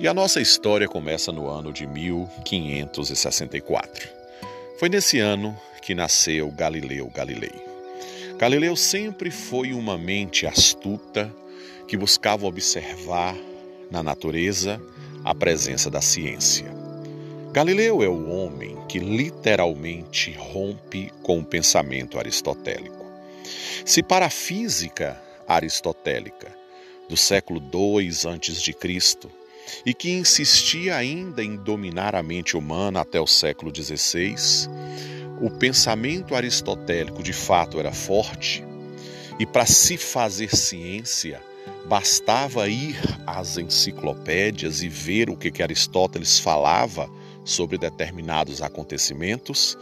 E a nossa história começa no ano de 1564. Foi nesse ano que nasceu Galileu Galilei. Galileu sempre foi uma mente astuta que buscava observar na natureza a presença da ciência. Galileu é o homem que literalmente rompe com o pensamento aristotélico. Se para a física aristotélica do século II a.C. e que insistia ainda em dominar a mente humana até o século XVI, o pensamento aristotélico de fato era forte e para se fazer ciência bastava ir às enciclopédias e ver o que, que Aristóteles falava sobre determinados acontecimentos,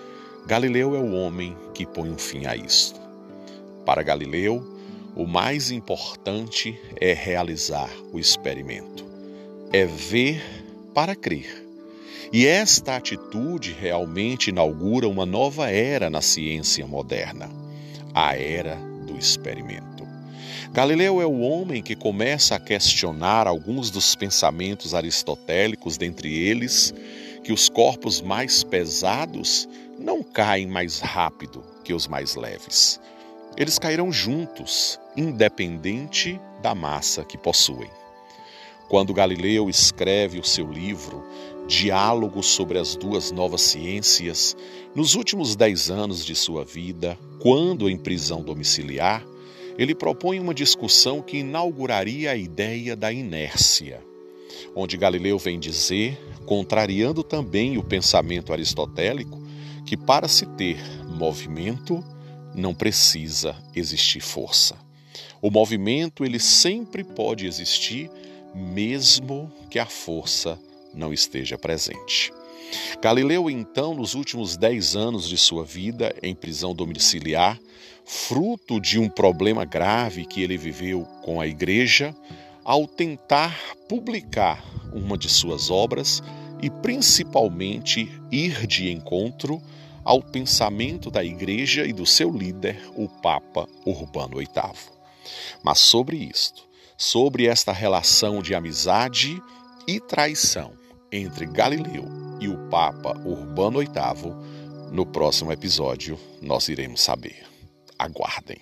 Galileu é o homem que põe um fim a isto. Para Galileu, o mais importante é realizar o experimento, é ver para crer. E esta atitude realmente inaugura uma nova era na ciência moderna, a era do experimento. Galileu é o homem que começa a questionar alguns dos pensamentos aristotélicos, dentre eles, que os corpos mais pesados não caem mais rápido que os mais leves. Eles cairão juntos, independente da massa que possuem. Quando Galileu escreve o seu livro Diálogo sobre as duas novas ciências, nos últimos dez anos de sua vida, quando em prisão domiciliar, ele propõe uma discussão que inauguraria a ideia da inércia onde Galileu vem dizer, contrariando também o pensamento aristotélico, que para se ter movimento não precisa existir força. O movimento ele sempre pode existir mesmo que a força não esteja presente. Galileu, então, nos últimos dez anos de sua vida em prisão domiciliar, fruto de um problema grave que ele viveu com a igreja, ao tentar publicar uma de suas obras e principalmente ir de encontro ao pensamento da Igreja e do seu líder, o Papa Urbano VIII. Mas sobre isto, sobre esta relação de amizade e traição entre Galileu e o Papa Urbano VIII, no próximo episódio nós iremos saber. Aguardem.